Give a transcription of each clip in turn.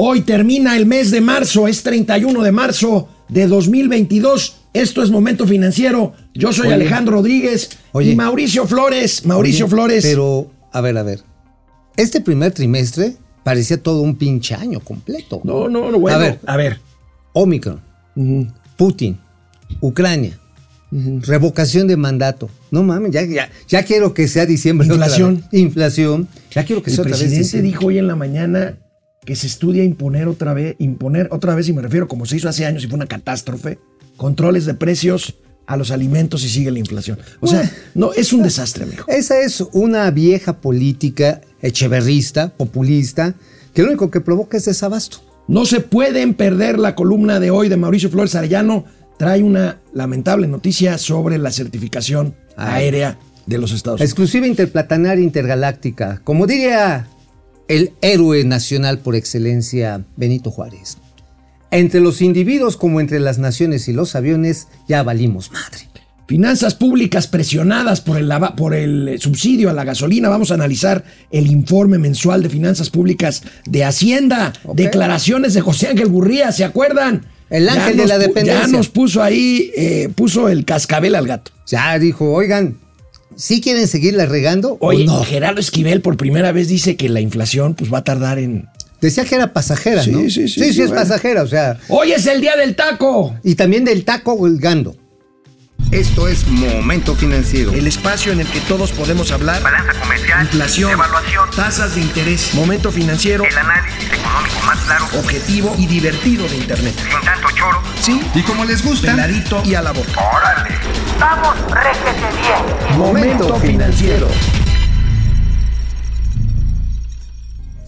Hoy termina el mes de marzo, es 31 de marzo de 2022. Esto es Momento Financiero. Yo soy Oye. Alejandro Rodríguez Oye. y Mauricio Flores. Mauricio Oye, Flores. Pero, a ver, a ver. Este primer trimestre parecía todo un pinche año completo. No, no, no, bueno. A ver. a ver. Omicron, Putin, Ucrania, revocación de mandato. No mames, ya, ya, ya quiero que sea diciembre. otra Inflación. vez. Inflación. Ya quiero que El sea otra vez presidente diciembre. dijo hoy en la mañana que se estudia imponer otra vez, imponer otra vez, y me refiero como se hizo hace años y fue una catástrofe, controles de precios a los alimentos y sigue la inflación. O sea, no, es un desastre, amigo. Esa es una vieja política echeverrista, populista, que lo único que provoca es desabasto. No se pueden perder la columna de hoy de Mauricio Flores Arellano. Trae una lamentable noticia sobre la certificación aérea de los Estados Unidos. Exclusiva interplatanaria intergaláctica. Como diría el héroe nacional por excelencia, Benito Juárez. Entre los individuos como entre las naciones y los aviones, ya valimos madre. Finanzas públicas presionadas por el, lava- por el subsidio a la gasolina. Vamos a analizar el informe mensual de finanzas públicas de Hacienda. Declaraciones de José Ángel Gurría, ¿se acuerdan? El ángel de la dependencia. Ya nos puso ahí, eh, puso el cascabel al gato. Ya dijo, oigan, ¿sí quieren seguirla regando Oye, o no? Gerardo Esquivel por primera vez dice que la inflación pues va a tardar en... Decía que era pasajera, Sí, ¿no? sí, sí, Sí, sí, sí, es bueno. pasajera, o sea. Hoy es el día del taco. Y también del taco holgando. Esto es Momento Financiero. El espacio en el que todos podemos hablar. balanza comercial, Inflación, evaluación, tasas de interés, momento financiero, el análisis económico más claro, objetivo y divertido de Internet. sin tanto choro. Sí, Y como les gusta, peladito y a la boca. ¡Órale! ¡Vamos, réjete bien! Momento financiero.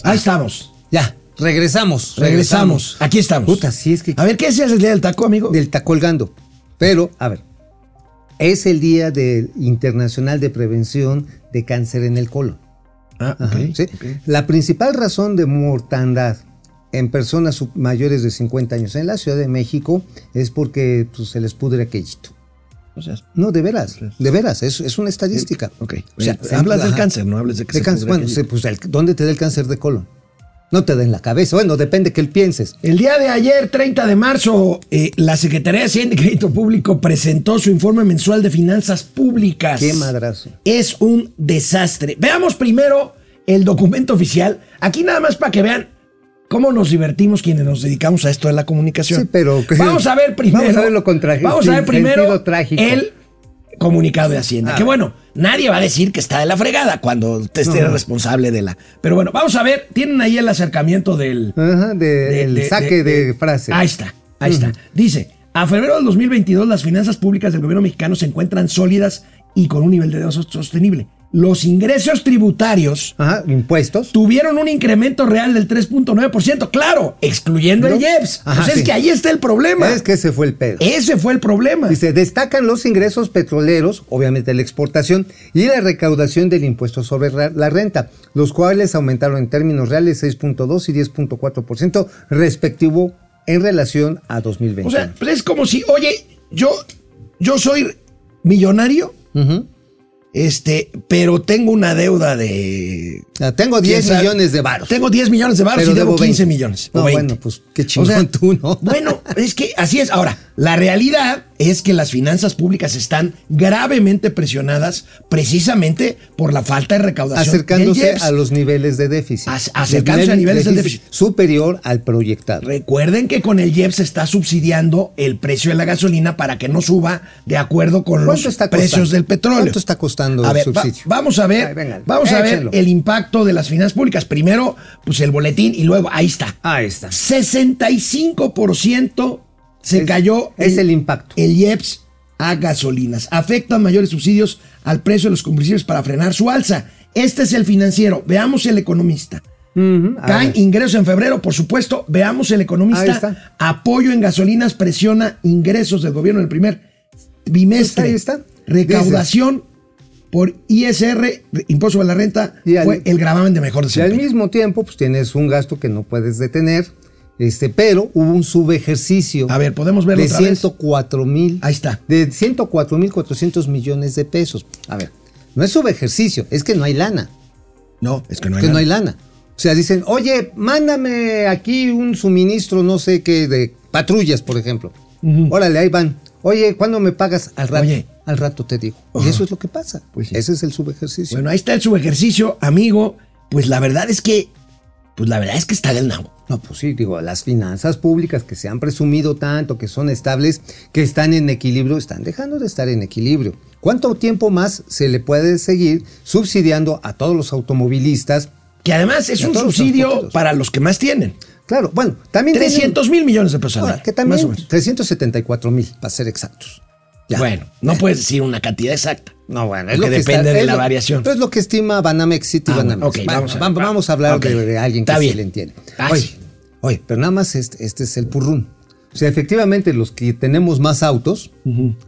Ahí estamos. Ya, regresamos. Regresamos. Aquí estamos. Puta, sí es que. A ver, ¿qué decías el día del taco, amigo? Del taco holgando. Pero, a ver. Es el Día del Internacional de Prevención de Cáncer en el Colon. Ah. La principal razón de mortandad en personas mayores de 50 años en la Ciudad de México es porque pues, se les pudre aquellito. O sea, No, de veras, de veras, es, es una estadística. ok. O sea, Eh, hablas del cáncer, no hables de que De se cáncer, bueno, pues, ¿dónde te da el cáncer de colon? No te da en la cabeza. Bueno, depende que él pienses. El día de ayer, 30 de marzo, eh, la Secretaría de Hacienda y Crédito Público presentó su informe mensual de finanzas públicas. Qué madrazo. Es un desastre. Veamos primero el documento oficial. Aquí nada más para que vean cómo nos divertimos quienes nos dedicamos a esto de la comunicación. Sí, pero- Vamos a ver primero. Vamos a ver lo contra- Vamos a ver primero el comunicado de Hacienda. A que bueno, nadie va a decir que está de la fregada cuando te esté No. responsable de la. Pero bueno, vamos a ver. Tienen ahí el acercamiento del. Ajá, de, de- el de- saque de, de- frase. Ahí está, ahí está. Dice, a febrero del 2022 las finanzas públicas del gobierno mexicano se encuentran sólidas y con un nivel de deuda sostenible. Los ingresos tributarios Ajá, impuestos. tuvieron un incremento real del 3.9%, claro, excluyendo el. IEPS. Ajá, Pues es que ahí está el problema. Es que ese fue el pedo. Ese fue el problema. Dice, destacan los ingresos petroleros, obviamente la exportación, y la recaudación del impuesto sobre la renta, los cuales aumentaron en términos reales 6.2 y 10.4% respectivo en relación a 2020. O sea, pues es como si, oye, yo, yo soy millonario, Ujú. Este, pero tengo una deuda de Ah, tengo 10 ¿Quién sabe? millones de varos. Tengo 10 millones de baros y debo debo 15 20. millones. No, o 20. bueno, pues, qué chingón tú, ¿no? Bueno, es que así es. Ahora, la realidad es que las finanzas públicas están gravemente presionadas precisamente por la falta de recaudación. Acercándose del IEPS. a los niveles de déficit. Ac- acercándose a niveles del déficit. Superior al proyectado. Recuerden que con el IEPS se está subsidiando el precio de la gasolina para que no suba de acuerdo con los ¿Cuánto está precios del petróleo. ¿Cuánto está costando a el va- subsidio? vamos a ver, Ay, venga, vamos a ver el impacto de las finanzas públicas. Primero, pues el boletín y luego ahí está. Ahí está. 65% se Es- cayó es el impacto. El IEPS a gasolinas. Afectan mayores subsidios al precio de los combustibles para frenar su alza. Este es el financiero. Veamos el economista. A Caen ingresos en febrero, por supuesto. Veamos el Ahí economista. está. Apoyo en gasolinas presiona ingresos del gobierno en el primer bimestre. Pues ahí está. Recaudación por ISR, impuesto sobre la renta, Y al- fue el gravamen de mejor Y al desempeño. mismo tiempo, pues tienes un gasto que no puedes detener, este, pero hubo un subejercicio. A ver, ¿podemos verlo de otra vez? 104 mil. Ahí está. De 104 mil 400 millones de pesos. A ver, no es subejercicio, es que no hay lana. No, es que no hay que no hay lana. O sea, dicen, oye, mándame aquí un suministro, no sé qué, de patrullas, por ejemplo. Órale, ahí van. Oye, ¿cuándo me pagas? Al rato. Oye. Al rato te digo. Y eso es lo que pasa. Pues sí. Ese es el subejercicio. Bueno, ahí está el subejercicio, amigo. Pues la verdad es que, pues la verdad es que está del nabo. No, pues sí, digo, las finanzas públicas que se han presumido tanto, que son estables, que están en equilibrio, están dejando de estar en equilibrio. ¿Cuánto tiempo más se le puede seguir subsidiando a todos los automovilistas? Que además es un subsidio para los que más tienen. Claro, bueno, también... tienen- 300 mil millones de pesos año, que también más o menos. 374 mil, para ser exactos. Ya. Bueno, no puedes decir una cantidad exacta. No, bueno, Porque depende de la variación. Es lo que estima Banamex City Ah, Banamex. bueno, ok, Va- vamos a- va- vamos a hablar de, de alguien que sí le entiende. Ah, oye, oye, pero nada más este, este es el purrún. O sea, efectivamente, los que tenemos más autos,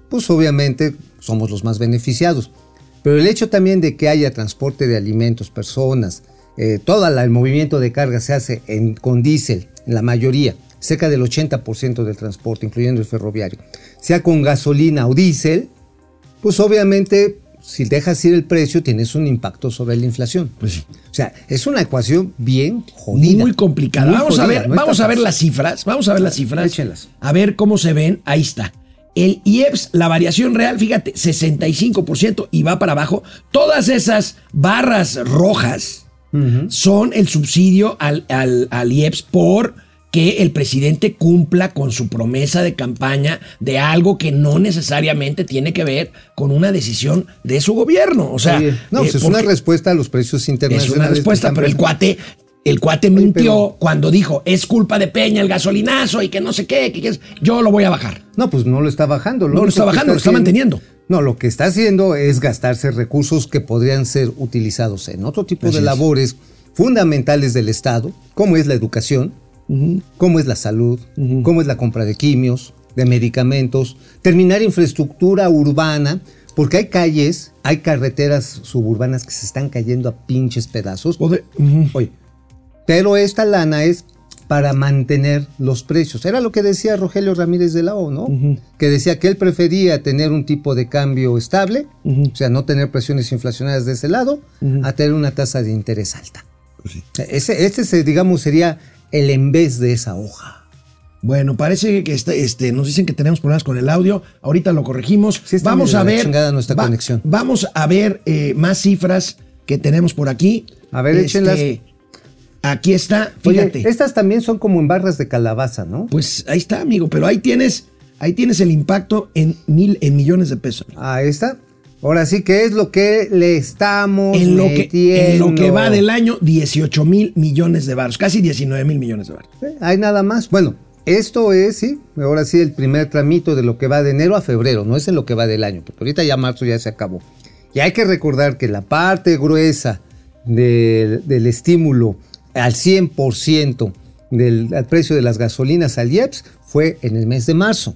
pues obviamente somos los más beneficiados. Pero el hecho también de que haya transporte de alimentos, personas, eh, todo el movimiento de carga se hace en- con diésel, en la mayoría, cerca del 80% del transporte, incluyendo el ferroviario, sea con gasolina o diésel, pues obviamente si dejas ir el precio tienes un impacto sobre la inflación. Pues sí. O sea, es una ecuación bien jodida. Muy complicada. Muy vamos a ver, no vamos a ver fácil. las cifras. Vamos a ver las cifras. Échenlas. A ver cómo se ven. Ahí está. El IEPS, la variación real, fíjate, 65% y va para abajo. Todas esas barras rojas son el subsidio al, al, al IEPS por que el presidente cumpla con su promesa de campaña de algo que no necesariamente tiene que ver con una decisión de su gobierno. O sea, Oye, no, eh, pues es una respuesta a los precios es internacionales. una que respuesta, pero el cuate, el cuate mintió cuando dijo es culpa de Peña el gasolinazo y que no sé qué, que, que es- yo lo voy a bajar. No, pues no lo está bajando. No lo está bajando, lo está manteniendo. No, lo que está haciendo es gastarse recursos que podrían ser utilizados en otro tipo Así de es. labores fundamentales del Estado, como es la educación, como es la salud, como es la compra de quimios, de medicamentos, terminar infraestructura urbana, porque hay calles, hay carreteras suburbanas que se están cayendo a pinches pedazos. Poder- Ujú. Oye, pero esta lana es para mantener los precios. Era lo que decía Rogelio Ramírez de la O, ¿no? Que decía que él prefería tener un tipo de cambio estable, o sea, no tener presiones inflacionarias de ese lado, a tener una tasa de interés alta. Pues sea, Ese, este, digamos, sería el en vez de esa hoja. Bueno, parece que este, este, nos dicen que tenemos problemas con el audio. Ahorita lo corregimos. Sí, vamos a ver. conexión. Vamos a ver eh, más cifras que tenemos por aquí. A ver, échenlas. Aquí está, Oye, fíjate. estas también son como en barras de calabaza, ¿no? Pues ahí está, amigo. Pero ahí tienes, ahí tienes el impacto en mil, en millones de pesos. Ahí está. Ahora sí, ¿qué es lo que le estamos En lo, que, en lo que metiendo? va del año, 18 mil millones de baros, casi 19 mil millones de baros. Hay nada más. Bueno, esto es, sí, ahora sí, el primer tramito de lo que va de enero a febrero, no es en lo que va del año, porque ahorita ya marzo ya se acabó. Y hay que recordar que la parte gruesa del, del estímulo al 100% del al precio de las gasolinas al IEPS fue en el mes de marzo,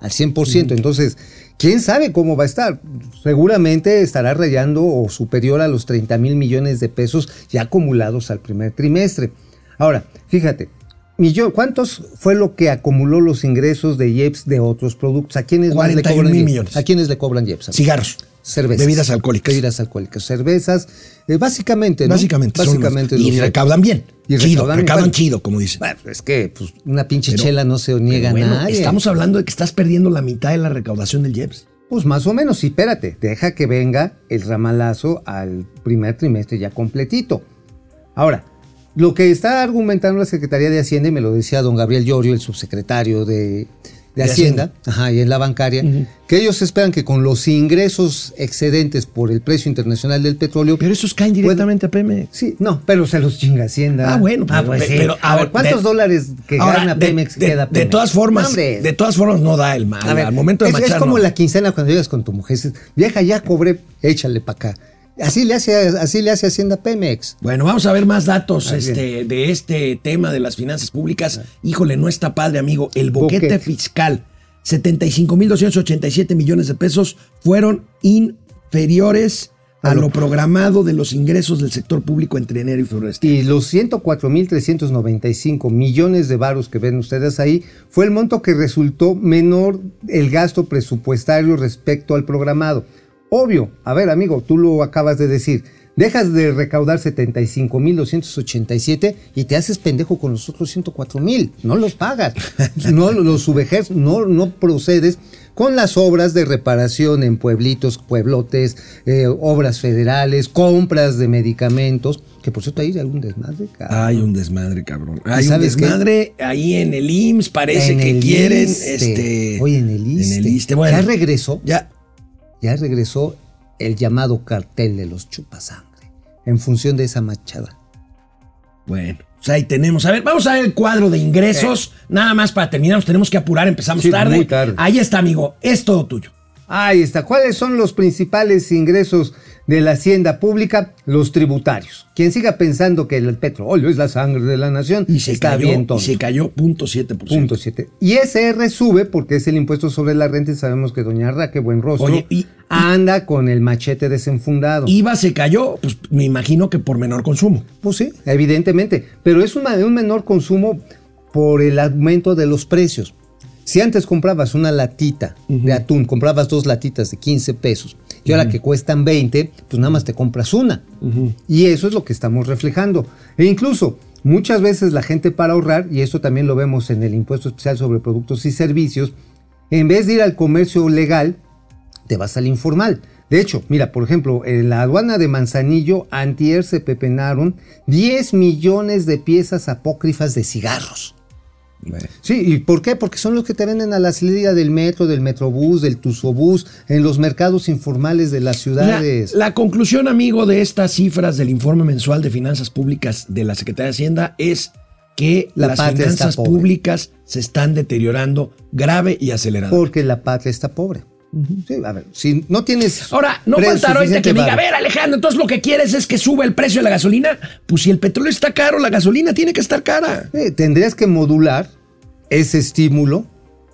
al 100%. Entonces, ¿quién sabe cómo va a estar? Seguramente estará rayando o superior a los 30 mil millones de pesos ya acumulados al primer trimestre. Ahora, fíjate, millón, ¿cuántos fue lo que acumuló los ingresos de IEPS de otros productos? ¿A quiénes le 41 cobran mil millones. ¿A quiénes le cobran IEPS? Cigarros. Cervezas. Bebidas alcohólicas. Bebidas alcohólicas. Cervezas. eh, básicamente, ¿no? Básicamente. son los- Básicamente. y recaudan bien. Y chido, recaudan- recaudan bueno. chido, como dicen. Bueno, es que pues, una pinche Pero- chela no se niega bueno, a nadie. Estamos hablando de que estás perdiendo la mitad de la recaudación del IEPS. Pues más o menos, sí, espérate, deja que venga el ramalazo al primer trimestre ya completito. Ahora, lo que está argumentando la Secretaría de Hacienda, y me lo decía don Gabriel Llorio, el subsecretario de, de De Hacienda, Hacienda. Ajá, y en la bancaria, que ellos esperan que con los ingresos excedentes por el precio internacional del petróleo... Pero esos caen directamente a Pemex. Sí, no, pero se los chinga Hacienda. Ah, bueno, ah, pero- pues sí. pero, a ahora, ver, ¿cuántos de- dólares que Ahora, gana de- Pemex de, queda de Pemex? todas formas, Hombre. de todas formas no da el mal. A ver, al momento de es, es machar, como no. la quincena cuando llegas con tu mujer. dices, Vieja, ya cobré, échale para acá. Así le hace, así le hace Hacienda Pemex. Bueno, vamos a ver más datos Ah, este, de este tema de las finanzas públicas. Híjole, no está padre, amigo. El boquete, Boquete. fiscal, 75.287 millones de pesos, fueron inferiores a lo- programado de los ingresos del sector público entre enero y febrero. Y los 104.395 millones de varos que ven ustedes ahí fue el monto que resultó menor el gasto presupuestario respecto al programado. Obvio, a ver amigo, tú lo acabas de decir, Dejas de recaudar 75.287 y te haces pendejo con los otros 104.000. No los pagas. no los subejes, no, no procedes con las obras de reparación en pueblitos, pueblotes, eh, obras federales, compras de medicamentos. Que por cierto, hay algún desmadre, cabrón. Hay un desmadre, cabrón. Hay un qué? desmadre ahí en el IMSS, parece En que quieren. Este, Oye, en el ISSSTE. En el ISSSTE, bueno. Ya regresó. Ya. Ya regresó el llamado cartel de los chupasangre en función de esa machada. Bueno, pues ahí tenemos. A ver, vamos a ver el cuadro de ingresos. Nada más para terminar, nos tenemos que apurar, empezamos Sí, tarde. muy tarde. Ahí está, amigo. Es todo tuyo. Ahí está. ¿Cuáles son los principales ingresos de la hacienda pública? Los tributarios. Quien siga pensando que el petróleo es la sangre de la nación Y se está cayó, bien y tonto. se cayó punto siete por ciento. Punto siete. Y SR sube porque es el impuesto sobre la renta y sabemos que doña Raque, buen rostro, Oye, y- anda con el machete desenfundado. IVA se cayó, pues me imagino que por menor consumo. Pues sí, evidentemente. Pero es un, un menor consumo por el aumento de los precios. Si antes comprabas una latita de atún, comprabas dos latitas de 15 pesos, y ahora que cuestan 20, pues nada más te compras una. Y eso es lo que estamos reflejando. E incluso muchas veces la gente para ahorrar, y esto también lo vemos en el impuesto especial sobre productos y servicios, en vez de ir al comercio legal, te vas al informal. De hecho, mira, por ejemplo, en la aduana de Manzanillo, antier se pepenaron 10 millones de piezas apócrifas de cigarros. Sí, ¿y por qué? Porque son los que te venden a la salida del metro, del metrobús, del tusobús, en los mercados informales de las La, ciudades. la conclusión, amigo, de estas cifras del informe mensual de finanzas públicas de la Secretaría de Hacienda es que La las finanzas públicas se están deteriorando grave y acelerado. Porque la patria está pobre. Sí, a ver, si no tienes. Ahora, no faltará ahorita que me diga, a ver, Alejandro, entonces lo que quieres es que suba el precio de la gasolina. Pues si el petróleo está caro, la gasolina tiene que estar cara. Tendrías que modular ese estímulo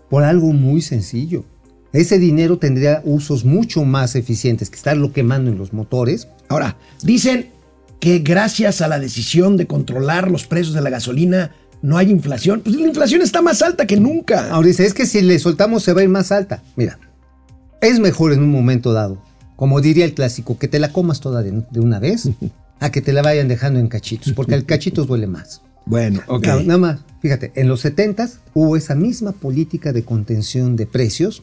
por algo muy sencillo. Ese dinero tendría usos mucho más eficientes que estarlo quemando en los motores. Ahora, dicen que gracias a la decisión de controlar los precios de la gasolina no hay inflación. Pues la inflación está más alta que nunca. Ahora dice, es que si le soltamos se va a ir más alta. Mira, es mejor en un momento dado, como diría el clásico, que te la comas toda de, de una vez a que te la vayan dejando en cachitos, porque el cachitos duele más. Bueno, ok. Nada más, fíjate, en los 70 hubo esa misma política de contención de precios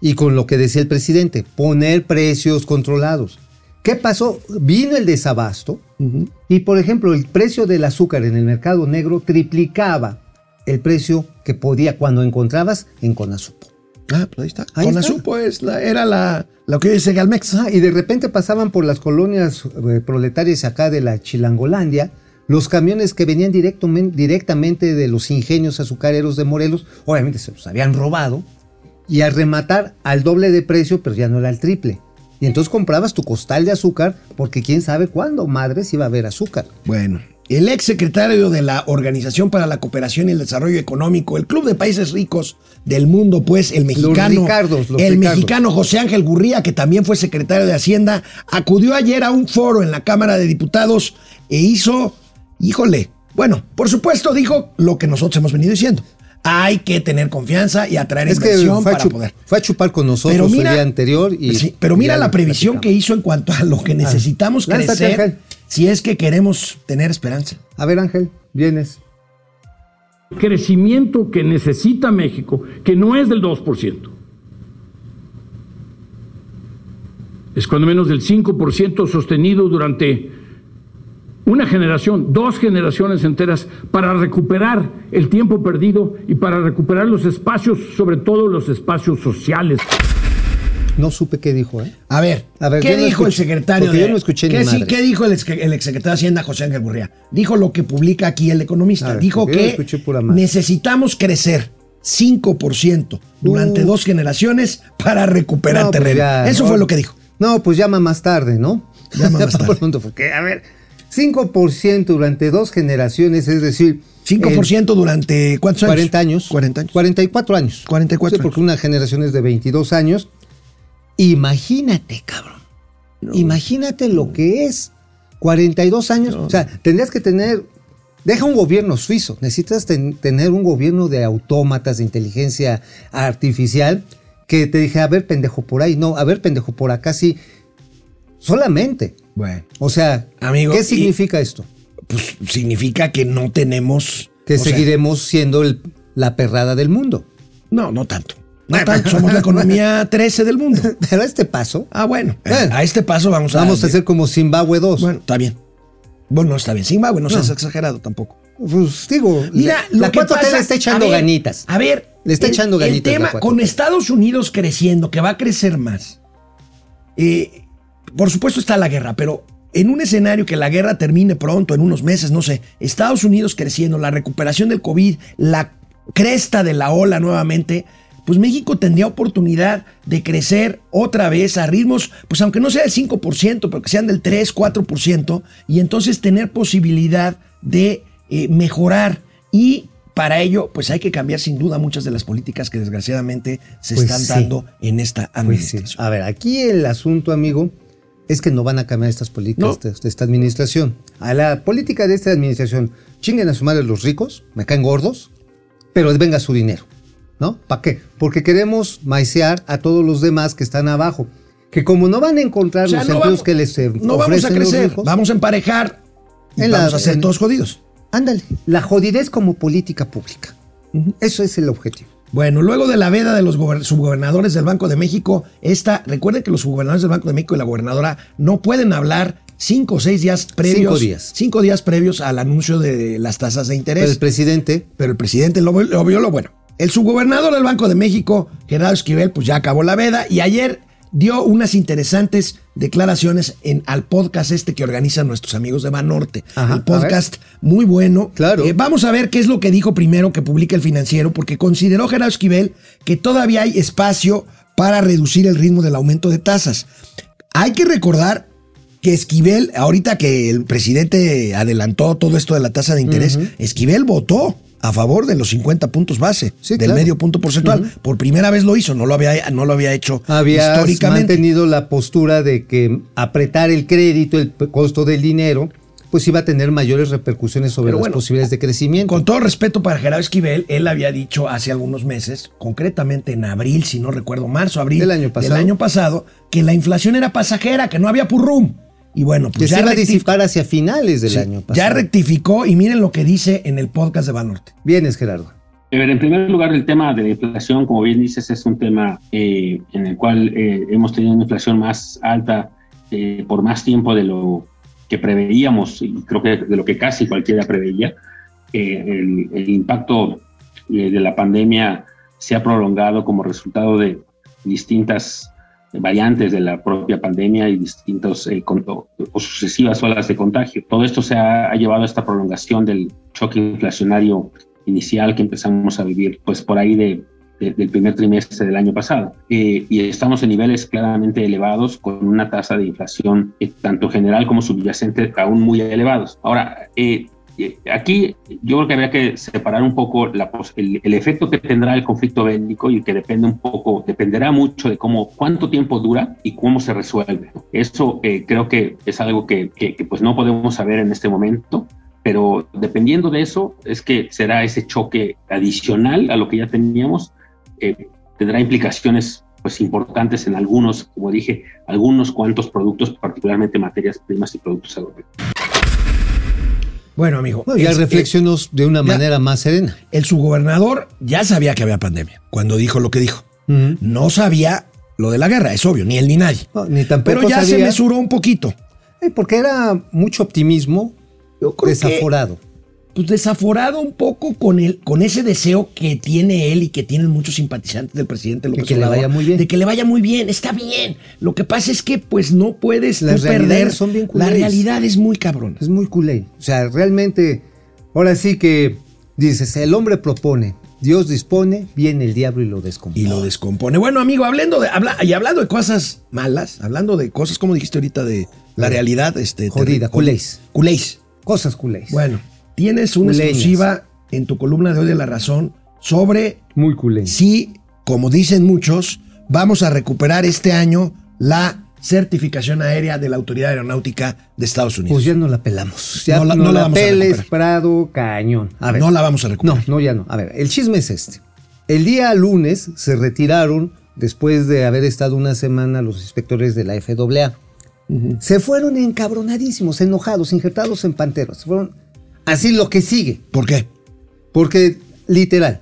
y con lo que decía el presidente, poner precios controlados. ¿Qué pasó? Vino el desabasto y, por ejemplo, el precio del azúcar en el mercado negro triplicaba el precio que podía cuando encontrabas en Conasupo. Ah, pues ahí está. Ahí Con está. pues, la, era la, lo que dice Galmex. Ah, y de repente pasaban por las colonias eh, proletarias acá de la Chilangolandia los camiones que venían directomen- directamente de los ingenios azucareros de Morelos, obviamente se los habían robado, y al rematar al doble de precio, pero ya no era al triple. Y entonces comprabas tu costal de azúcar, porque quién sabe cuándo, madres, iba a haber azúcar. Bueno, el ex secretario de la Organización para la Cooperación y el Desarrollo Económico, el Club de Países Ricos del Mundo, pues el mexicano, Ricardos, los el Ricardos. mexicano José Ángel Gurría, que también fue secretario de Hacienda, acudió ayer a un foro en la Cámara de Diputados e hizo, híjole, bueno, por supuesto dijo lo que nosotros hemos venido diciendo. Hay que tener confianza y atraer Es que inversión fue para poder. fue a chupar con nosotros el día anterior. Y, Sí, pero mira la previsión que hizo en cuanto a lo que necesitamos lánzate, crecer. Si es que queremos tener esperanza. A ver, Ángel, vienes. crecimiento que necesita México, que no es del 2%. Es cuando menos del 5% sostenido durante una generación, dos generaciones enteras, para recuperar el tiempo perdido y para recuperar los espacios, sobre todo los espacios sociales. No supe qué dijo, ¿eh? A ver, A ver, ¿qué no dijo el secretario de yo no escuché ni ¿qué, sí. ¿Qué dijo el, ex, el exsecretario de Hacienda José Ángel Gurría? Dijo lo que publica aquí el economista. Ver, dijo que necesitamos crecer 5% durante Uh. dos generaciones para recuperar No, pues terreno. ya, Eso ¿no? fue lo que dijo. No, pues llama más tarde, ¿no? Llama más tarde. Pronto, porque, a ver, 5% durante dos generaciones, es decir... 5% durante ¿cuántos años? 40 años. 40 años. 44 años. 44 Sí, porque una generación es de 22 años. Imagínate, cabrón. Imagínate lo que es 42 años. O sea, tendrías que tener... Deja un gobierno suizo. Necesitas ten- tener un gobierno de autómatas, de inteligencia artificial, que te dije, a ver, pendejo, por ahí. No, a ver, pendejo, por acá sí. Solamente. Bueno, O sea, Amigo, ¿qué y- significa esto? pues significa que no tenemos. Que sea, seguiremos siendo el- la perrada del mundo. no, no tanto. No tanto. Somos la economía 13 del mundo. Pero a este paso, Ah, bueno. Bueno. a este paso vamos a. vamos a hacer como Zimbabue 2. Bueno, está bien. Bueno, no está bien. Zimbabue, no, seas exagerado tampoco. Pues digo, Mira, la, la que 4T pasa- le está echando a ver, ganitas. A ver, Le está el- echando El ganitas tema la 4T. con Estados Unidos creciendo, que va a crecer más. eh, por supuesto está la guerra, pero en un escenario que la guerra termine pronto, en unos meses, no sé, Estados Unidos creciendo, la recuperación del COVID, la cresta de la ola nuevamente, pues México tendría oportunidad de crecer otra vez a ritmos, pues aunque no sea del 5%, pero que sean del 3, 4%, y entonces tener posibilidad de eh, mejorar. Y para ello, pues hay que cambiar sin duda muchas de las políticas que desgraciadamente se Pues están sí. dando en esta Pues sí. administración. A ver, aquí el asunto, amigo, es que no van a cambiar estas políticas No. de, de esta administración. A la política de esta administración, chinguen a su madre los ricos, me caen gordos, pero venga su dinero. ¿No? ¿Para qué? Porque queremos maicear a todos los demás que están abajo. Que como no van a encontrar O sea, los no empleos vamos- que les eh, no vamos a ofrecen los crecer, ricos, vamos a emparejar y En la- vamos a ser en- todos jodidos. ándale, la jodidez como política pública. Eso es el objetivo. Bueno, luego de la veda de los gober- subgobernadores del Banco de México, esta, recuerden que los subgobernadores del Banco de México y la gobernadora no pueden hablar cinco o seis días previos. Cinco días. Cinco días previos al anuncio de las tasas de interés. Pero el presidente pero el presidente lo, lo vio lo bueno. El subgobernador del Banco de México, Gerardo Esquivel, pues ya acabó la veda y ayer dio unas interesantes declaraciones en, al podcast este que organizan nuestros amigos de Banorte. Ajá, el podcast muy bueno. Claro. Eh, vamos a ver qué es lo que dijo primero que publica el financiero, porque consideró Gerardo Esquivel que todavía hay espacio para reducir el ritmo del aumento de tasas. Hay que recordar que Esquivel, ahorita que el presidente adelantó todo esto de la tasa de interés, Esquivel votó a favor de los 50 puntos base, Sí, del claro. medio punto porcentual. Por primera vez lo hizo, no lo había, no lo había hecho había históricamente. mantenido la postura de que apretar el crédito, el costo del dinero, pues iba a tener mayores repercusiones sobre Pero las bueno, posibilidades de crecimiento. Con todo respeto para Gerardo Esquivel, él había dicho hace algunos meses, concretamente en abril, si no recuerdo, marzo, abril Del año pasado. año pasado, que la inflación era pasajera, que no había purrum. Y bueno, que pues se ya, iba a disipar hacia finales del sí, año pasado. ya rectificó y miren lo que dice en el podcast de Banorte. Vienes, Gerardo. A ver, en primer lugar, el tema de la inflación, como bien dices, es un tema eh, en el cual eh, hemos tenido una inflación más alta eh, por más tiempo de lo que preveíamos y creo que de lo que casi cualquiera preveía. Eh, el, el impacto eh, de la pandemia se ha prolongado como resultado de distintas variantes de la propia pandemia y distintos eh, con- o, sucesivas olas de contagio. Todo esto se ha, llevado a esta prolongación del choque inflacionario inicial que empezamos a vivir pues por ahí de, de- del primer trimestre del año pasado. Eh, y estamos en niveles claramente elevados con una tasa de inflación eh, tanto general como subyacente aún muy elevados. Ahora, eh, aquí yo creo que habría que separar un poco la el, el efecto que tendrá el conflicto bélico y que depende un poco, dependerá mucho de cómo, cuánto tiempo dura y cómo se resuelve. Eso eh, creo que es algo que, pues no podemos saber en este momento, pero dependiendo de eso es que será ese choque adicional a lo que ya teníamos, eh, tendrá implicaciones pues importantes en algunos, como dije, algunos cuantos productos, particularmente materias primas y productos agropecuarios. Bueno, amigo. No, ya es- de una ya- manera más serena. El subgobernador ya sabía que había pandemia cuando dijo lo que dijo. No sabía lo de la guerra, es obvio, ni él ni nadie. No, ni tampoco Pero ya se mesuró un poquito. Eh, porque era mucho optimismo que- desaforado. Pues desaforado un poco con el, con ese deseo que tiene él y que tienen muchos simpatizantes del presidente López que le vaya muy bien. De que le vaya muy bien, está bien. Lo que pasa es que pues no puedes tú Las perder. realidades son bien La realidad es muy cabrona. Es muy culé. O sea, realmente, ahora sí que dices, el hombre propone, Dios dispone, viene el diablo y lo descompone. Y lo descompone. Bueno, amigo, hablando de, habla, y hablando de cosas malas, hablando de cosas, como dijiste ahorita, de la realidad, este. Jodida, culés. Culés. Cosas culés. Bueno, tienes una Culeñas. exclusiva en tu columna de hoy de La Razón sobre Muy si, como dicen muchos, vamos a recuperar este año la certificación aérea de la Autoridad Aeronáutica de Estados Unidos. Pues ya no la pelamos. Ya No no la- la, no la vamos a peles, recuperar. Prado, cañón. A ver. no la vamos a recuperar. No, no, ya no. A ver, el chisme es este. El día lunes se retiraron, después de haber estado una semana los inspectores de la FAA. Se fueron encabronadísimos, enojados, injertados en panteros. Se fueron así lo que sigue. ¿Por qué? Porque, literal,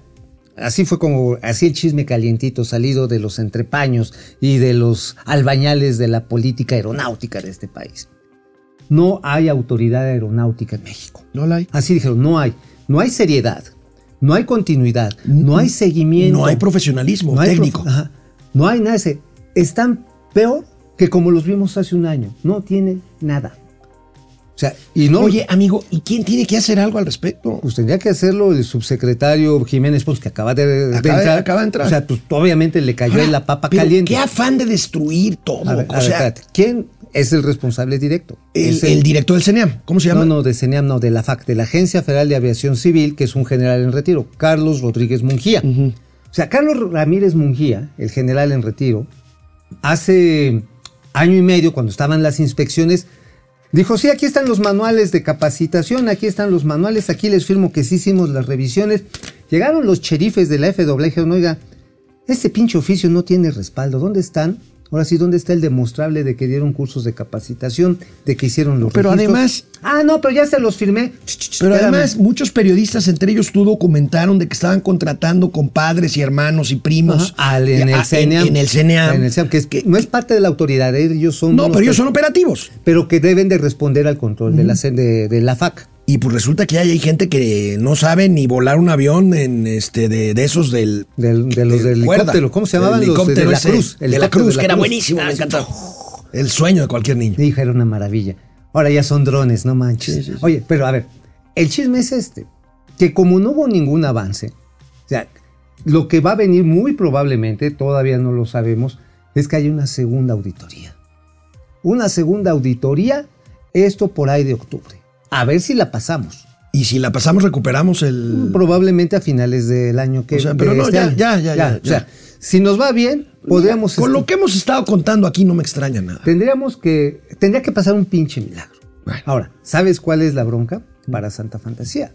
así fue como, así el chisme calientito salido de los entrepaños y de los albañales de la política aeronáutica de este país. No hay autoridad aeronáutica en México. No la hay. Así dijeron, no hay. No hay seriedad, no hay continuidad, no hay seguimiento. No hay profesionalismo no hay técnico. prof- ajá. no hay nada. Están peor que como los vimos hace un año. No tienen nada. O sea, y no. Oye, amigo, ¿y quién tiene que hacer algo al respecto? Pues tendría que hacerlo el subsecretario Jiménez Pons, que acaba de, Acaba de- entrar. acaba de entrar. O sea, pues obviamente le cayó Ahora, en la papa pero caliente. Qué afán de destruir todo. A ver, a o sea. ¿Quién es el responsable directo? el, Es el director del CENEAM, ¿cómo se llama? No, no, de CENEAM, no, de la FAC, de la Agencia Federal de Aviación Civil, que es un general en retiro, Carlos Rodríguez Mungía. O sea, Carlos Ramírez Mungía, el general en retiro, hace año y medio, cuando estaban las inspecciones, dijo, sí, aquí están los manuales de capacitación, aquí están los manuales, aquí les firmo que sí hicimos las revisiones. Llegaron los cherifes de la dijeron, oiga, este pinche oficio no tiene respaldo, ¿dónde están? Ahora sí, ¿dónde está el demostrable de que dieron cursos de capacitación, de que hicieron los Pero registros? además- Ah, no, pero ya se los firmé. Pero Espérame. además, muchos periodistas, entre ellos tú, documentaron de que estaban contratando con padres y hermanos y primos. Ajá, al- en, Ah, el CENEAM. En, el CENEAM. En el CENEAM, que, es, que no es parte de la autoridad, ellos son... no, pero ellos son operativos. Pero que deben de responder al control de, la, de la FAC. Y pues resulta que hay, hay gente que no sabe ni volar un avión en este de, de esos del. Del- de los del cuerda, helicóptero. ¿Cómo se llamaban? Los de helicóptero la Cruz. De la Cruz, de la que era Cruz. buenísimo, Ah, me sí. encantaba. El sueño de cualquier niño. Mi hija era una maravilla. Ahora ya son drones, no manches. Oye, pero a ver, el chisme es este, que como no hubo ningún avance, o sea, lo que va a venir muy probablemente, todavía no lo sabemos, es que haya una segunda auditoría. Una segunda auditoría, esto por ahí de octubre. A ver si la pasamos. Y si la pasamos, recuperamos el. Probablemente a finales del año que O sea, pero no, este ya, ya, ya, ya, O sea, si nos va bien, podríamos... Con este, lo que hemos estado contando aquí no me extraña nada. Tendríamos que, tendría que pasar un pinche milagro. Bueno. Ahora, ¿sabes cuál es la bronca para Santa Fantasía?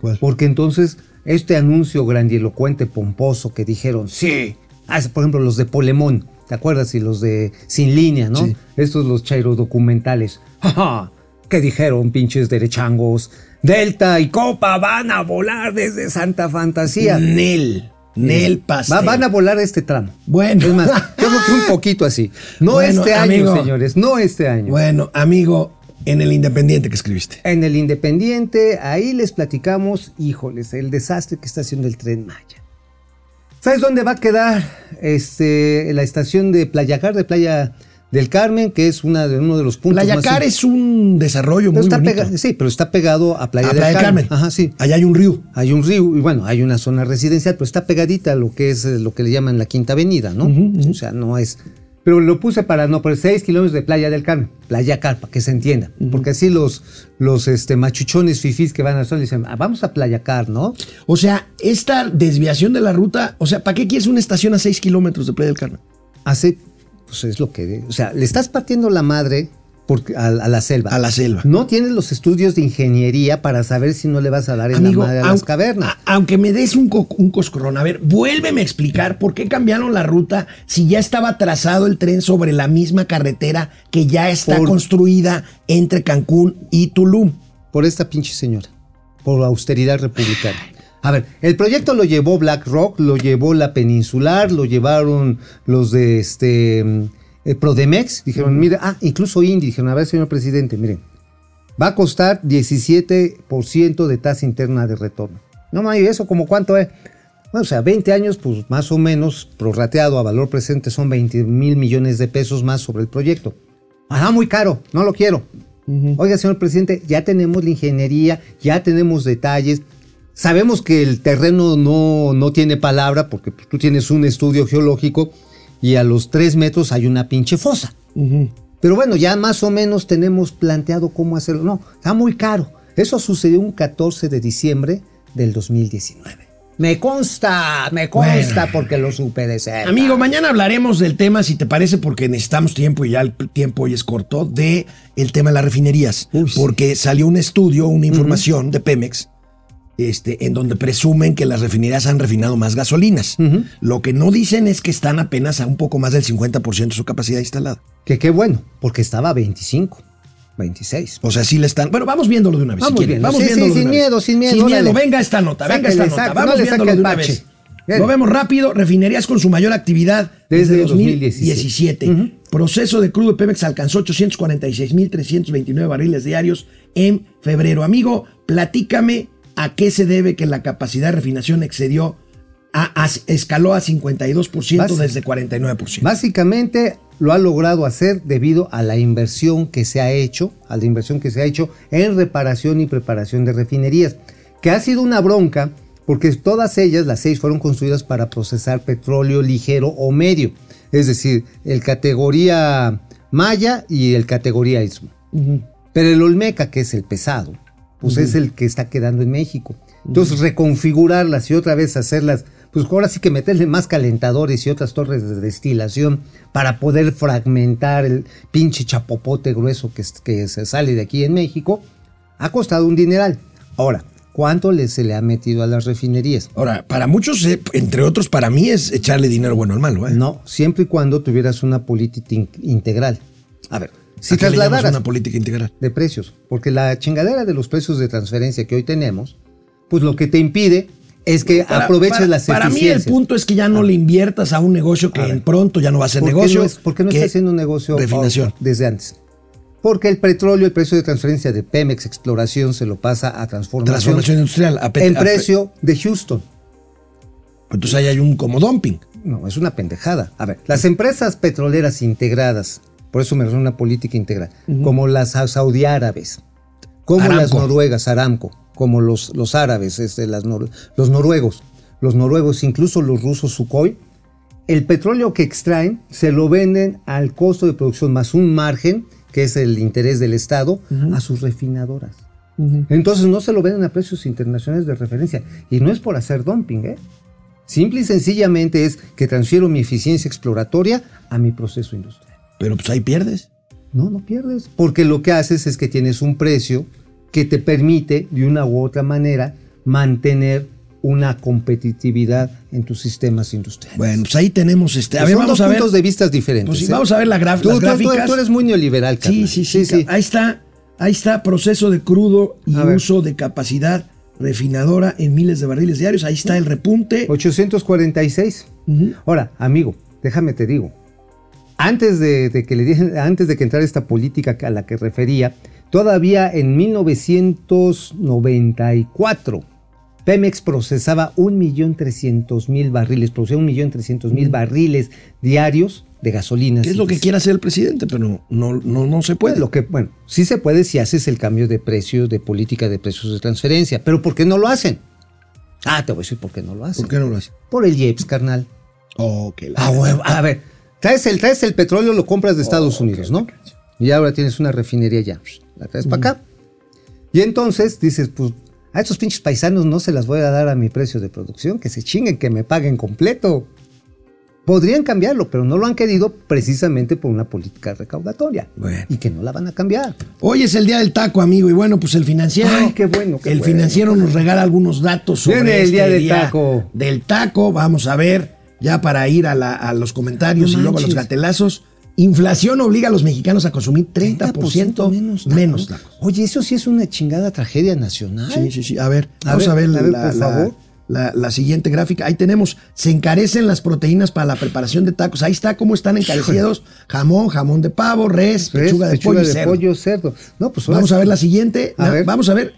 ¿Cuál? Porque entonces este anuncio grandilocuente, pomposo que dijeron, sí, ah, por ejemplo los de Polemón, ¿te acuerdas? Y los de Sin Línea, ¿no? Sí. Estos los chairo documentales. ¡Ja, ¿Qué dijeron, pinches derechangos? Delta y Copa van a volar desde Santa Fantasía. Nel. Nel pastel. Va- van a volar este tramo. Bueno. Es más, yo creo que un poquito así. No Bueno, este año, amigo. señores, no este año. Bueno, amigo, en el Independiente que escribiste. En el Independiente, ahí les platicamos, híjoles, el desastre que está haciendo el tren Maya. ¿Sabes dónde va a quedar este, la estación de Playacar, de Playa del Carmen, que es una de, uno de los puntos Playacar más... es un desarrollo Pero muy está bonito. pega- sí, pero está pegado a Playa, A del, Playa del Carmen. Carmen. Ajá, sí. Allá hay un río. Hay un río y bueno, hay una zona residencial, pero está pegadita a lo que es eh, lo que le llaman la Quinta Avenida, ¿no? O sea, no es. Pero lo puse para no, por 6 kilómetros de Playa del Carmen, Playa Carpa, que se entienda. Porque así los, los este, machuchones fifís que van al sol dicen, "Ah, vamos a Playa Car, ¿no? O sea, esta desviación de la ruta, o sea, ¿para qué quieres una estación a 6 kilómetros de Playa del Carmen? Hace, pues es lo que. O sea, le estás partiendo la madre porque, a, a la selva. A la selva. No tienes los estudios de ingeniería para saber si no le vas a dar en la madre a las cavernas. a- aunque me des un, co- un coscorrón, a ver, vuélveme a explicar por qué cambiaron la ruta si ya estaba trazado el tren sobre la misma carretera que ya está Por- construida entre Cancún y Tulum. por esta pinche señora, por la austeridad republicana. A ver, el proyecto lo llevó BlackRock, lo llevó la Peninsular, lo llevaron los de este eh, Prodemex, dijeron, mira, ah, incluso Indy, dijeron, a ver, señor presidente, miren, va a costar 17% de tasa interna de retorno. No, mames, ¿eso como cuánto es? Bueno, o sea, 20 años, pues más o menos, prorrateado a valor presente, son 20 mil millones de pesos más sobre el proyecto. Ajá, muy caro, no lo quiero. Oiga, señor presidente, ya tenemos la ingeniería, ya tenemos detalles. Sabemos que el terreno no, no tiene palabra porque pues, tú tienes un estudio geológico y a los tres metros hay una pinche fosa. Pero bueno, ya más o menos tenemos planteado cómo hacerlo. No, está muy caro. Eso sucedió un 14 de diciembre del 2019. Me consta, me consta Bueno. porque lo supe de cerca. Amigo, mañana hablaremos del tema, si te parece, porque necesitamos tiempo y ya el tiempo hoy es corto, de el tema de las refinerías. Uy. Porque salió un estudio, una información de Pemex, este, en donde presumen que las refinerías han refinado más gasolinas. Lo que no dicen es que están apenas a un poco más del 50% de su capacidad instalada. Que qué bueno, porque estaba a 25, 26. O sea, sí le están. Bueno, vamos viéndolo de una vez. Vamos si viendo. Vamos Sí, sí, viéndolo sin una vez. miedo, sin miedo, Sin miedo. Venga esta nota, venga esta nota. no vamos viéndolo de una vez. Bien. Lo vemos rápido. Refinerías con su mayor actividad desde, Desde 2017. 2017. Proceso de crudo de Pemex alcanzó 846.329 barriles diarios en febrero. Amigo, platícame a qué se debe que la capacidad de refinación excedió, a, a- escaló a 52% Basi- desde 49%. Básicamente lo ha logrado hacer debido a la inversión que se ha hecho, a la inversión que se ha hecho en reparación y preparación de refinerías, que ha sido una bronca porque todas ellas, las seis, fueron construidas para procesar petróleo ligero o medio, es decir, el categoría Maya y el categoría Istmo. Pero el Olmeca, que es el pesado, pues es el que está quedando en México. Entonces, reconfigurarlas y otra vez hacerlas, pues ahora sí que meterle más calentadores y otras torres de destilación para poder fragmentar el pinche chapopote grueso que, se sale de aquí en México, ha costado un dineral. Ahora, ¿cuánto le, se le ha metido a las refinerías? Ahora, para muchos, eh, entre otros, para mí es echarle dinero bueno al malo. ¿eh? No, siempre y cuando tuvieras una política in- integral. A ver, si ¿A qué le llamas trasladaras una política integral. de precios, porque la chingadera de los precios de transferencia que hoy tenemos, pues lo que te impide es que Para- aproveches para- las Para mí el eficiencias. punto es que ya no le inviertas a un negocio que en pronto ya no va a ser ¿Por qué negocio. no es- ¿Por qué no está haciendo un negocio Refinación. oh, desde antes? Porque el petróleo, el precio de transferencia de Pemex Exploración se lo pasa a transformación, Transformación industrial. a en precio de Houston. Entonces ahí hay un como dumping. No, es una pendejada. A ver, las empresas petroleras integradas, por eso me refiero a una política integral, como las sa- saudí árabes, como Aramco. las noruegas, Aramco, como los, los árabes, este, las nor- los noruegos, los noruegos, incluso los rusos Sukhoi, el petróleo que extraen se lo venden al costo de producción más un margen, que es el interés del Estado, a sus refinadoras. Entonces no se lo venden a precios internacionales de referencia. Y no es por hacer dumping, ¿eh? Simple y sencillamente es que transfiero mi eficiencia exploratoria a mi proceso industrial. Pero pues ahí pierdes. No, no pierdes. Porque lo que haces es que tienes un precio que te permite, de una u otra manera, mantener una competitividad en tus sistemas industriales. Bueno, pues ahí tenemos este. A ver, Son vamos dos a ver. puntos de vista diferentes. Pues sí, ¿eh? vamos a ver la graf- Tú- las tú- tú- gráficas. Tú, eres muy neoliberal, Sí, carnal. sí, sí, Ahí está, ahí está, proceso de crudo y A ver. uso de capacidad refinadora en miles de barriles diarios. Ahí está el repunte. 846. Ujú. Ahora, amigo, déjame te digo. Antes de, de que le antes de que entrara esta política a la que refería, todavía en 1994 Pemex procesaba 1.300.000 barriles, producía 1.300.000 barriles diarios de gasolina. ¿Qué es lo que quiere hacer el presidente? Pero no, no, no se puede. Lo que, bueno, sí se puede si haces el cambio de precios, de política de precios de transferencia, pero ¿por qué no lo hacen? Ah, te voy a decir por qué no lo hacen. ¿Por qué no lo hace? Por el IEPS, carnal. Oh, que la- Ah. A ver, traes el, traes el petróleo, lo compras de Estados Unidos, ¿no? Y ahora tienes una refinería ya. La traes para acá. Y entonces dices, pues, a estos pinches paisanos no se las voy a dar a mi precio de producción, que se chinguen, que me paguen completo. Podrían cambiarlo, pero no lo han querido precisamente por una política recaudatoria. Bueno. Y que no la van a cambiar. Hoy es el día del taco, amigo, y bueno, pues el financiero. Ay, qué bueno, qué el bueno. financiero nos regala algunos datos sobre Viene el este día del taco. Del taco, vamos a ver, ya para ir a, la- a los comentarios No y luego a los gatelazos. Inflación obliga a los mexicanos a consumir 30%, menos, tacos. tacos. Oye, eso sí es una chingada tragedia nacional. Sí, sí, sí. A ver, A vamos ver, a ver, a ver, la, por la- favor. la- la siguiente gráfica. Ahí tenemos, se encarecen las proteínas para la preparación de tacos. Ahí está cómo están encarecidos. Jamón, jamón de pavo, res, Res, pechuga de pechuga pollo y de cerdo. pollo, cerdo. No, pues Vamos a ver la siguiente. A ver. Vamos a ver.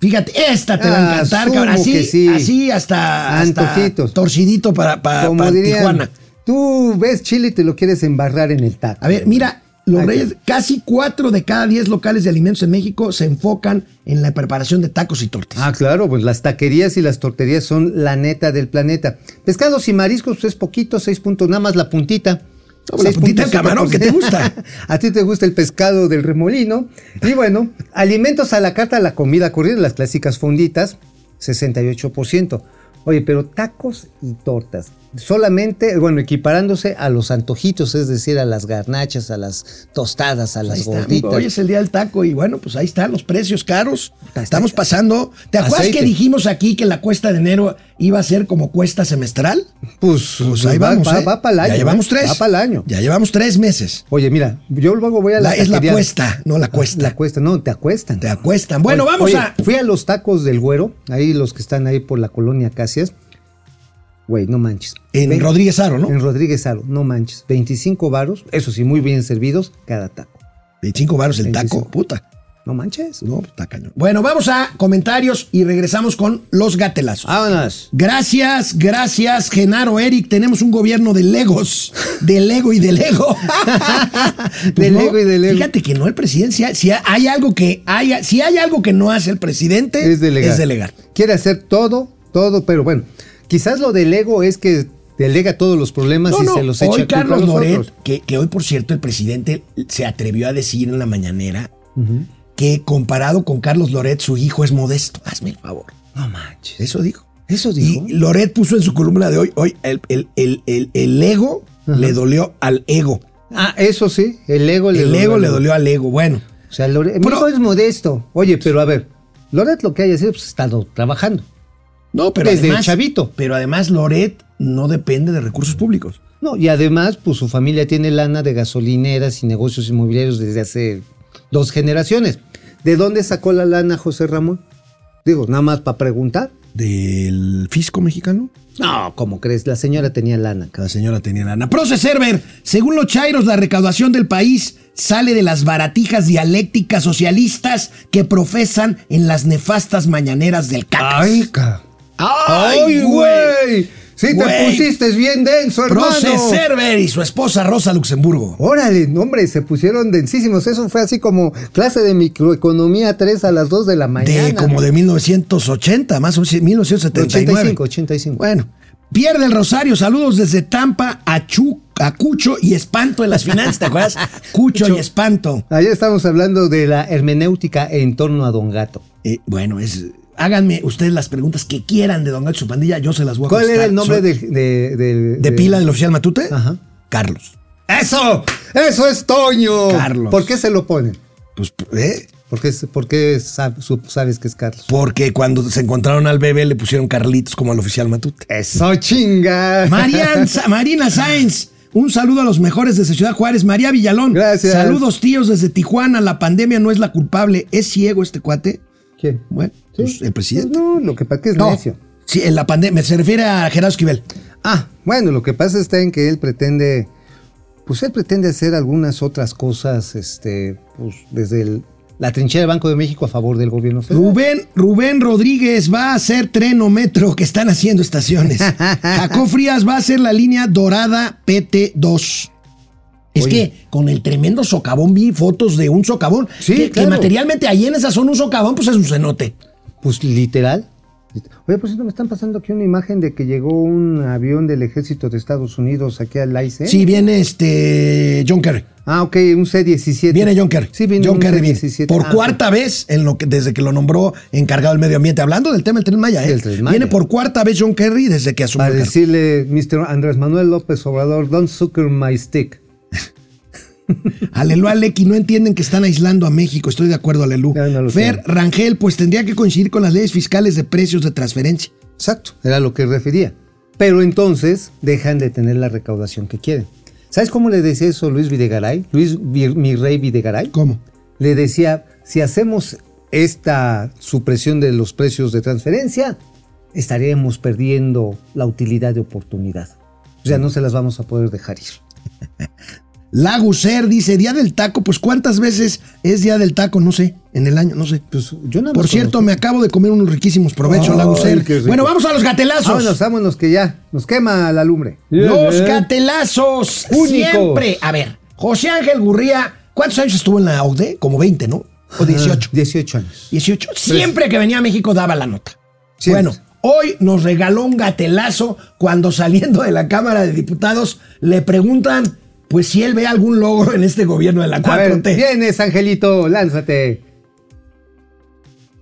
Fí- Fíjate, esta te va a Ah, encantar, cabrón. Así, sí. así hasta, torcidito para, para, Como para dirían, Tijuana. tú ves chile y te lo quieres embarrar en el taco. A ver, mira, los reyes, casi cuatro de cada diez locales de alimentos en México se enfocan en la preparación de tacos y tortas. Ah, claro, pues las taquerías y las torterías son la neta del planeta. Pescados y mariscos, pues es poquito, seis puntos, nada más la puntita. La puntita del 6.5%. camarón, ¿qué te gusta? a ti te gusta el pescado del remolino. Y bueno, alimentos a la carta, la comida corriente, las clásicas fonditas, 68%. Oye, pero tacos y tortas. Solamente, bueno, equiparándose a los antojitos, es decir, a las garnachas, a las tostadas, a Ahí las está, gorditas. Hoy es el día del taco y bueno, pues ahí están los precios caros. Estamos pasando. ¿Te acuerdas Aceite. que dijimos aquí que la cuesta de enero iba a ser como cuesta semestral? Pues, Pues ahí va, vamos. va, ¿eh? va para el año. Ya llevamos ¿eh? tres. Va para el año. Ya llevamos tres meses. Oye, mira, yo luego voy a la La- es la cuesta, no la cuesta. La cuesta, no, te acuestan. Te acuestan. Bueno, Oye, vamos oye, a. Fui a los tacos del güero, ahí los que están ahí por la colonia Casias. Güey, no manches. En Rodríguez Aro, ¿no? En Rodríguez Aro, no manches. 25 varos, eso sí, muy bien servidos, cada taco. 25 baros el 25. taco. Puta. No manches. No, está cañón. Bueno, vamos a comentarios y regresamos con los gatelazos. Vámonos. Gracias, gracias, Genaro Eric. Tenemos un gobierno de legos, de lego y de lego. De Lego y de Lego. Fíjate que no el presidente, si hay, si hay algo que haya, si hay algo que no hace el presidente, Es delegar. es delegar. Quiere hacer todo, todo, pero bueno, quizás lo del ego es que delega todos los problemas No, y no, se los echa hoy Carlos los Loret, que, que hoy por cierto el presidente se atrevió a decir en la mañanera que comparado con Carlos Loret, su hijo es modesto. Hazme el favor. No manches. Eso dijo. Eso dijo. Y Loret puso en su columna de hoy, hoy el, el, el, el, el ego le dolió al ego. Ah, eso sí, el ego le El dolió ego al le dolió al ego. Bueno, O sea, Loret, mi Pero- hijo es modesto. Oye, pero a ver, Loret lo que haya sido, pues ha estado trabajando. No, pero Desde además, chavito. Pero además Loret no depende de recursos públicos. No, y además, pues su familia tiene lana de gasolineras y negocios inmobiliarios desde hace dos generaciones. ¿De dónde sacó la lana José Ramón? Digo, nada más para preguntar. ¿Del fisco mexicano? No, ¿cómo crees? La señora tenía lana. La señora tenía lana. Proce Server, según los Chairos, la recaudación del país sale de las baratijas dialécticas socialistas que profesan en las nefastas mañaneras del cacas. ca. ¡Ay, güey! Sí, te Güey. pusiste bien denso, hermano. Proce Server y su esposa Rosa Luxemburgo. Órale, hombre, se pusieron densísimos. Eso fue así como clase de microeconomía 3 a las 2 de la mañana. De como de 1980, más o menos 1979. 85, 85. Bueno, pierde el Rosario. Saludos desde Tampa a, Chu, a Cucho y Espanto en las finanzas, ¿te acuerdas? Cucho, y Espanto. Ayer estamos hablando de la hermenéutica en torno a Don Gato. Eh, bueno, es. Háganme ustedes las preguntas que quieran de Don Gato y su pandilla, yo se las voy a ¿Cuál era el nombre de, de, de- de pila del oficial Matute? Ajá. Carlos. ¡Eso! ¡Eso es Toño! Carlos. ¿Por qué se lo ponen? Pues, ¿eh? ¿Por qué, por qué sabes que es Carlos? Porque cuando se encontraron al bebé le pusieron Carlitos como al oficial Matute. ¡Eso chinga! Marian Marina Sáenz. Un saludo a los mejores desde Ciudad Juárez. María Villalón. Gracias. Saludos, tíos, desde Tijuana. La pandemia no es la culpable. ¿Es ciego este cuate? ¿Quién? Bueno, pues el presidente. No, lo que pasa es que es No. necio. Sí, en la pandemia. Se refiere a Gerardo Esquivel. Ah, bueno, lo que pasa está en que él pretende, pues él pretende hacer algunas otras cosas, este, pues desde el- la trinchera del Banco de México a favor del gobierno federal. Rubén, Rubén Rodríguez va a hacer tren o metro que están haciendo estaciones. Jacob Frías va a hacer la línea dorada PT2. Es Oye. que con el tremendo socavón vi fotos de un socavón. Sí, que, materialmente ahí en esa zona un socavón, pues es un cenote. Pues literal. Oye, por cierto, me están pasando aquí una imagen de que llegó un avión del ejército de Estados Unidos aquí al ICE. Sí, viene este John Kerry. Ah, ok, un C-17. Viene John Kerry. Sí, viene John un Kerry viene. C-17. Por Ah, cuarta vez en lo que, desde que lo nombró encargado del medio ambiente. Hablando del tema del Tren Maya, ¿eh? Del Tren Maya. Viene por cuarta vez John Kerry desde que asumió Para el decirle, Mr. Andrés Manuel López Obrador, don't sucker my stick. Alelu Aleki, no entienden que están aislando a México. Estoy de acuerdo, Alelu. No Fer. Rangel, pues tendría que coincidir con las leyes fiscales de precios de transferencia. Exacto, era lo que refería. Pero entonces dejan de tener la recaudación que quieren. ¿Sabes cómo le decía eso Luis Videgaray? Luis mi rey Videgaray. ¿Cómo? Le decía, si hacemos esta supresión de los precios de transferencia, estaríamos perdiendo la utilidad de oportunidad. O sea, no se las vamos a poder dejar ir. Laguser dice, Día del Taco, pues ¿cuántas veces es Día del Taco? No sé, en el año, no sé. Pues yo nada Por cierto, conozco- me acabo de comer unos riquísimos provechos, Ay, Laguser. Bueno, vamos a los gatelazos. Vámonos, vámonos, que ya nos quema la lumbre. Los gatelazos. Únicos. Siempre. A ver, José Ángel Gurría, ¿cuántos años estuvo en la OCDE? Como 20, ¿no? O 18. 18 años. 18. Siempre que venía a México daba la nota. Siempre. Bueno, hoy nos regaló un gatelazo cuando saliendo de la Cámara de Diputados le preguntan, pues si él ve algún logro en este gobierno de la A ver, 4T. vienes, Angelito, lánzate.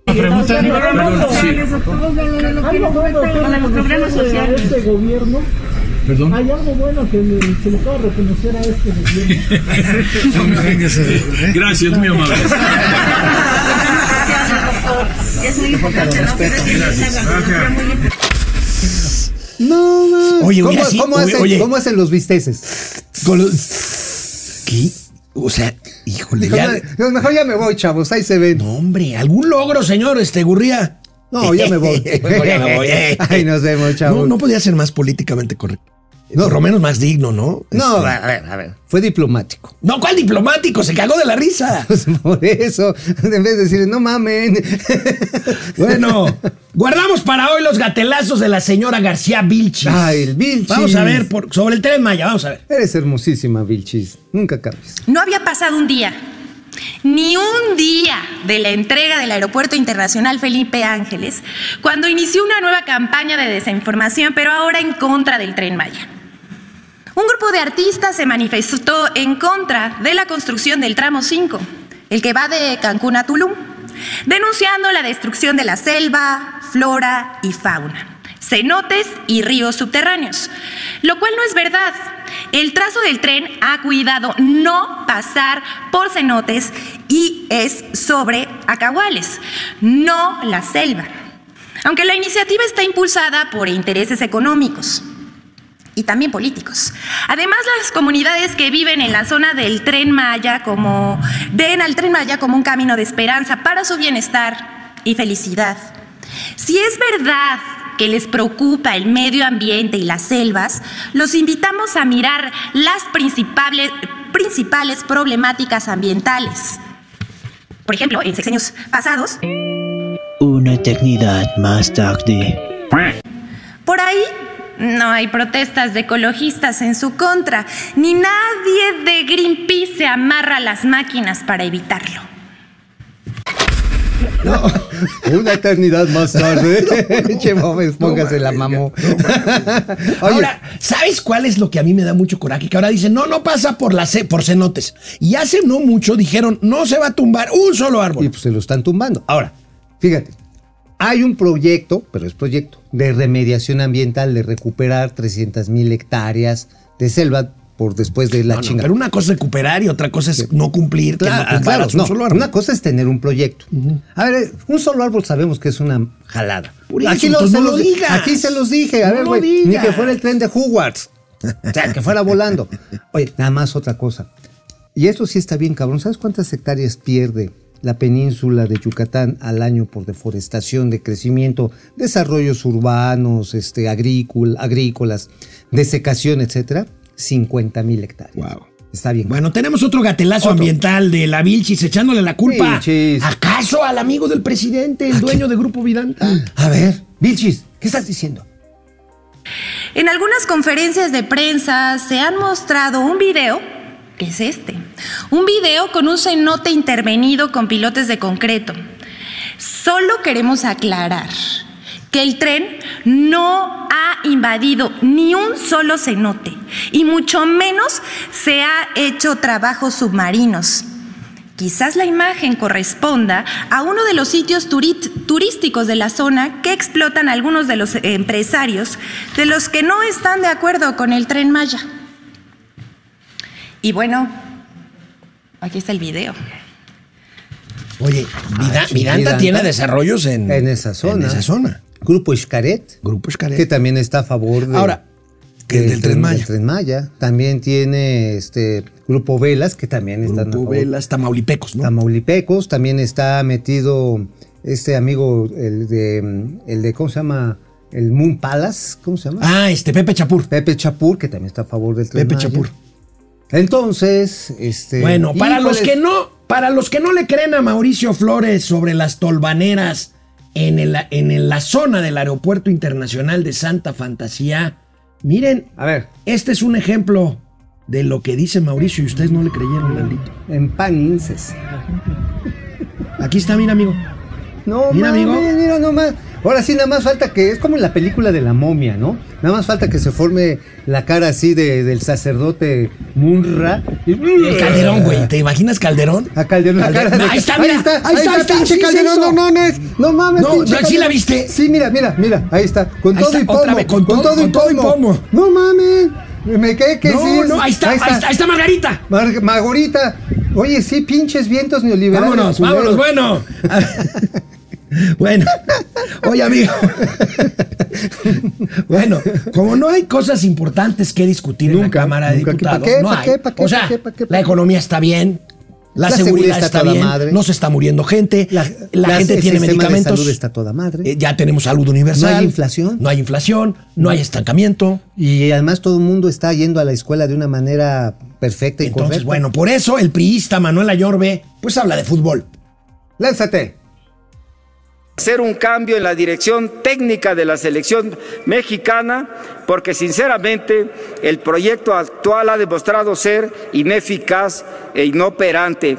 pregunta. Este gobierno, Perdón. hay algo bueno que le- se le pueda reconocer a este gobierno. Gracias, muy amable. Es muy importante, ¿no? Pero No, man. Oye, ¿Cómo, así, hacen, oye. cómo hacen los bisteces? Con los- ¿Qué? O sea, híjole, ya. Mejor, mejor ya me voy, chavos. Ahí se ven. No, hombre, algún logro, señor, este Gurría. No, ya me voy. Ya me voy. Ahí nos vemos, chavos. No, no podía ser más políticamente correcto. No. Por lo menos más digno, ¿no? No, Este- a ver, a ver. Fue diplomático. No, ¿cuál diplomático? Se cagó de la risa. Pues por eso, en vez de decirle, no mamen. Bueno, guardamos para hoy los gatelazos de la señora García Vilchis. Ay, el Vilchis. Vamos a ver por, sobre el tren Maya, vamos a ver. Eres hermosísima, Vilchis. Nunca cambies. No había pasado un día, ni un día de la entrega del Aeropuerto Internacional Felipe Ángeles, cuando inició una nueva campaña de desinformación, pero ahora en contra del tren Maya. Grupo de artistas se manifestó en contra de la construcción del tramo 5, el que va de Cancún a Tulum, denunciando la destrucción de la selva, flora y fauna, cenotes y ríos subterráneos, lo cual no es verdad. El trazo del tren ha cuidado no pasar por cenotes y es sobre acahuales, no la selva. Aunque la iniciativa está impulsada por intereses económicos y también políticos. Además, las comunidades que viven en la zona del Tren Maya como ven al Tren Maya como un camino de esperanza para su bienestar y felicidad. Si es verdad que les preocupa el medio ambiente y las selvas, los invitamos a mirar las principales, principales problemáticas ambientales. Por ejemplo, en sexenios pasados, Una eternidad más tarde. Por ahí no hay protestas de ecologistas en su contra, ni nadie de Greenpeace se amarra a las máquinas para evitarlo. Una eternidad más tarde. che, Bobes, póngase la mamó. Oye, Ahora, ¿sabes cuál es lo que a mí me da mucho coraje? Que ahora dicen, no, no pasa por, la ce- por cenotes. Y hace no mucho dijeron, no se va a tumbar un solo árbol. y pues se lo están tumbando. Ahora, fíjate. Hay un proyecto, pero es proyecto, de remediación ambiental, de recuperar 300 mil hectáreas de selva por después de la No, no, chinga. pero una cosa es recuperar y otra cosa es no cumplir, que Claro, no tumbaras claro, un no, solo árbol. Una cosa es tener un proyecto. A ver, un solo árbol sabemos que es una jalada. Eso, aquí, se los lo di- digas. aquí se los dije. A ver, güey. Ni que fuera el tren de Hogwarts. O sea, que fuera volando. Oye, nada más otra cosa. Y esto sí está bien, cabrón. ¿Sabes cuántas hectáreas pierde la península de Yucatán al año por deforestación, de crecimiento, desarrollos urbanos, este, agrícola- agrícolas, desecación, etcétera? 50 mil hectáreas. Wow. Está bien. Bueno, tenemos otro gatelazo Otro. ambiental de la Vilchis echándole la culpa. Vilchis. ¿Acaso al amigo del presidente, el dueño de Grupo Vidanta? A ver, Vilchis, ¿qué estás diciendo? En algunas conferencias de prensa se han mostrado un video, es este, un video con un cenote intervenido con pilotes de concreto. Solo queremos aclarar que el tren no ha invadido ni un solo cenote y mucho menos se ha hecho trabajos submarinos. Quizás la imagen corresponda a uno de los sitios turísticos de la zona que explotan algunos de los empresarios de los que no están de acuerdo con el tren Maya. Y bueno, aquí está el video. Oye, Vida- Ah, sí, Vidanta, Vidanta. tiene desarrollos en, En esa zona. En esa zona. Grupo Xcaret, Grupo Xcaret. que también está a favor de, Ahora, que del del Tren Maya. del Tren Maya. También tiene este Grupo Velas, que también están a Grupo favor. Velas, Tamaulipecos, ¿no? Tamaulipecos, también está metido este amigo, el de, el de, ¿cómo se llama? El Moon Palace, ¿cómo se llama? Ah, este, Pepe Chapur. Pepe Chapur, que también está a favor del Tren Pepe Maya. Chapur. Entonces, este... Bueno, para los que no, para los que no le creen a Mauricio Flores sobre las tolvaneras en, el- en la zona del Aeropuerto Internacional de Santa Fantasía, miren, A ver, este es un ejemplo de lo que dice Mauricio y ustedes no le creyeron, maldito. en. Aquí está, mira, amigo. No, Mira, amigo. mira nomás. Ahora sí, nada más falta que, es como en la película de la momia, ¿no? Nada más falta que se forme la cara así de, del sacerdote Munra. Y, El Calderón, güey. ¿Te imaginas Calderón? A Calderón, la Calderón. cara de- Ahí está, mira. ahí está, ahí está, ahí está, pinche sí, Calderón, sí, no mames, no mames, No, pinche no, ¿sí la viste? Sí, mira, mira, mira, ahí está, con Ahí todo está, y pomo, vez, con todo- y con todo y pomo. No mames, me quedé que no, sí. es- no, ahí está, ahí está, ahí está Margarita. Mar- Margarita, oye, sí, pinches vientos neoliberales. Vámonos, vámonos, bueno. Bueno, oye amigo. Bueno, como no hay cosas importantes que discutir en la Nunca, Cámara de nunca. Diputados, ¿Pa' qué? no ¿Pa' hay. qué? O sea, la economía está bien, la, La seguridad, seguridad está está, toda bien, madre. no se está muriendo gente, la, gente el tiene medicamentos, De salud está toda madre. eh, ya tenemos salud universal, No hay inflación. no hay inflación, no hay estancamiento. Y además todo el mundo está yendo a la escuela de una manera perfecta y Entonces, correcta. bueno, por eso el priista Manuel Ayorbe, pues habla de fútbol. Lánzate. Hacer un cambio en la dirección técnica de la selección mexicana, porque sinceramente el proyecto actual ha demostrado ser ineficaz e inoperante.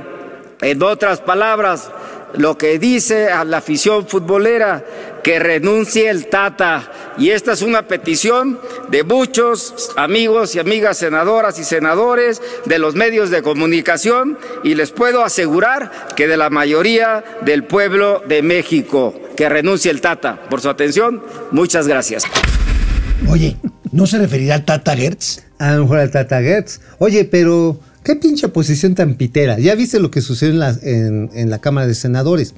En otras palabras, lo que dice a la afición futbolera, que renuncie el Tata. Y esta es una petición de muchos amigos y amigas senadoras y senadores de los medios de comunicación y les puedo asegurar que de la mayoría del pueblo de México, que renuncie el Tata. Por su atención, muchas gracias. Oye, ¿no se referirá al Tata Gertz? A lo mejor al Tata Gertz. Oye, pero qué pinche posición tan pitera. Ya viste lo que sucedió en la, en, en la Cámara de Senadores.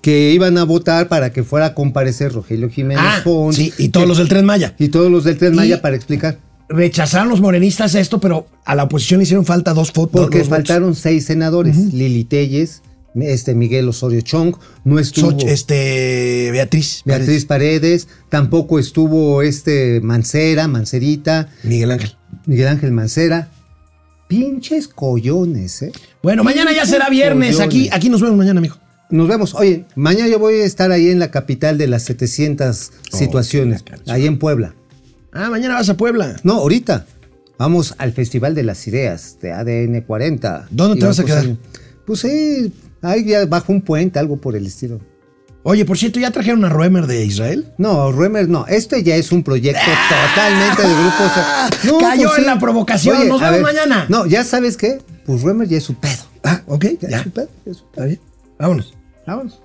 Que iban a votar para que fuera a comparecer Rogelio Jiménez Ah, sí, y todos que- los del Tren Maya. Y todos los del Tren Y- Maya para explicar. Rechazaron los morenistas esto, pero a la oposición le hicieron falta dos fotos. Porque faltaron seis senadores. Lili Telles, este Miguel Osorio Chong, no estuvo este, Beatriz. Beatriz Paredes, tampoco estuvo este Mancera, Mancerita, Miguel Ángel. Miguel Ángel Mancera. Pinches collones, ¿eh? Bueno, mañana ya será viernes. collones. Aquí, aquí nos vemos mañana, amigo. Nos vemos. Oye, mañana yo voy a estar ahí en la capital de las 700 situaciones, ahí en Puebla. Ah, mañana vas a Puebla. No, ahorita. Vamos al Festival de las Ideas de ADN 40. ¿Dónde te vas a quedar? Pues sí, ahí ya bajo un puente, algo por el estilo. Oye, por cierto, ¿ya trajeron a Roemer de Israel? No, Ruemer no. Este ya es un proyecto totalmente de grupo. o sea, no, Ah, Cayó pues en sí. la provocación. Nos a vemos mañana. No, ya sabes qué. Pues Ruemer ya es su pedo. Ah, ok, Ya, ya. es su pedo. ya es su pedo. Está bien. Vámonos. Vámonos.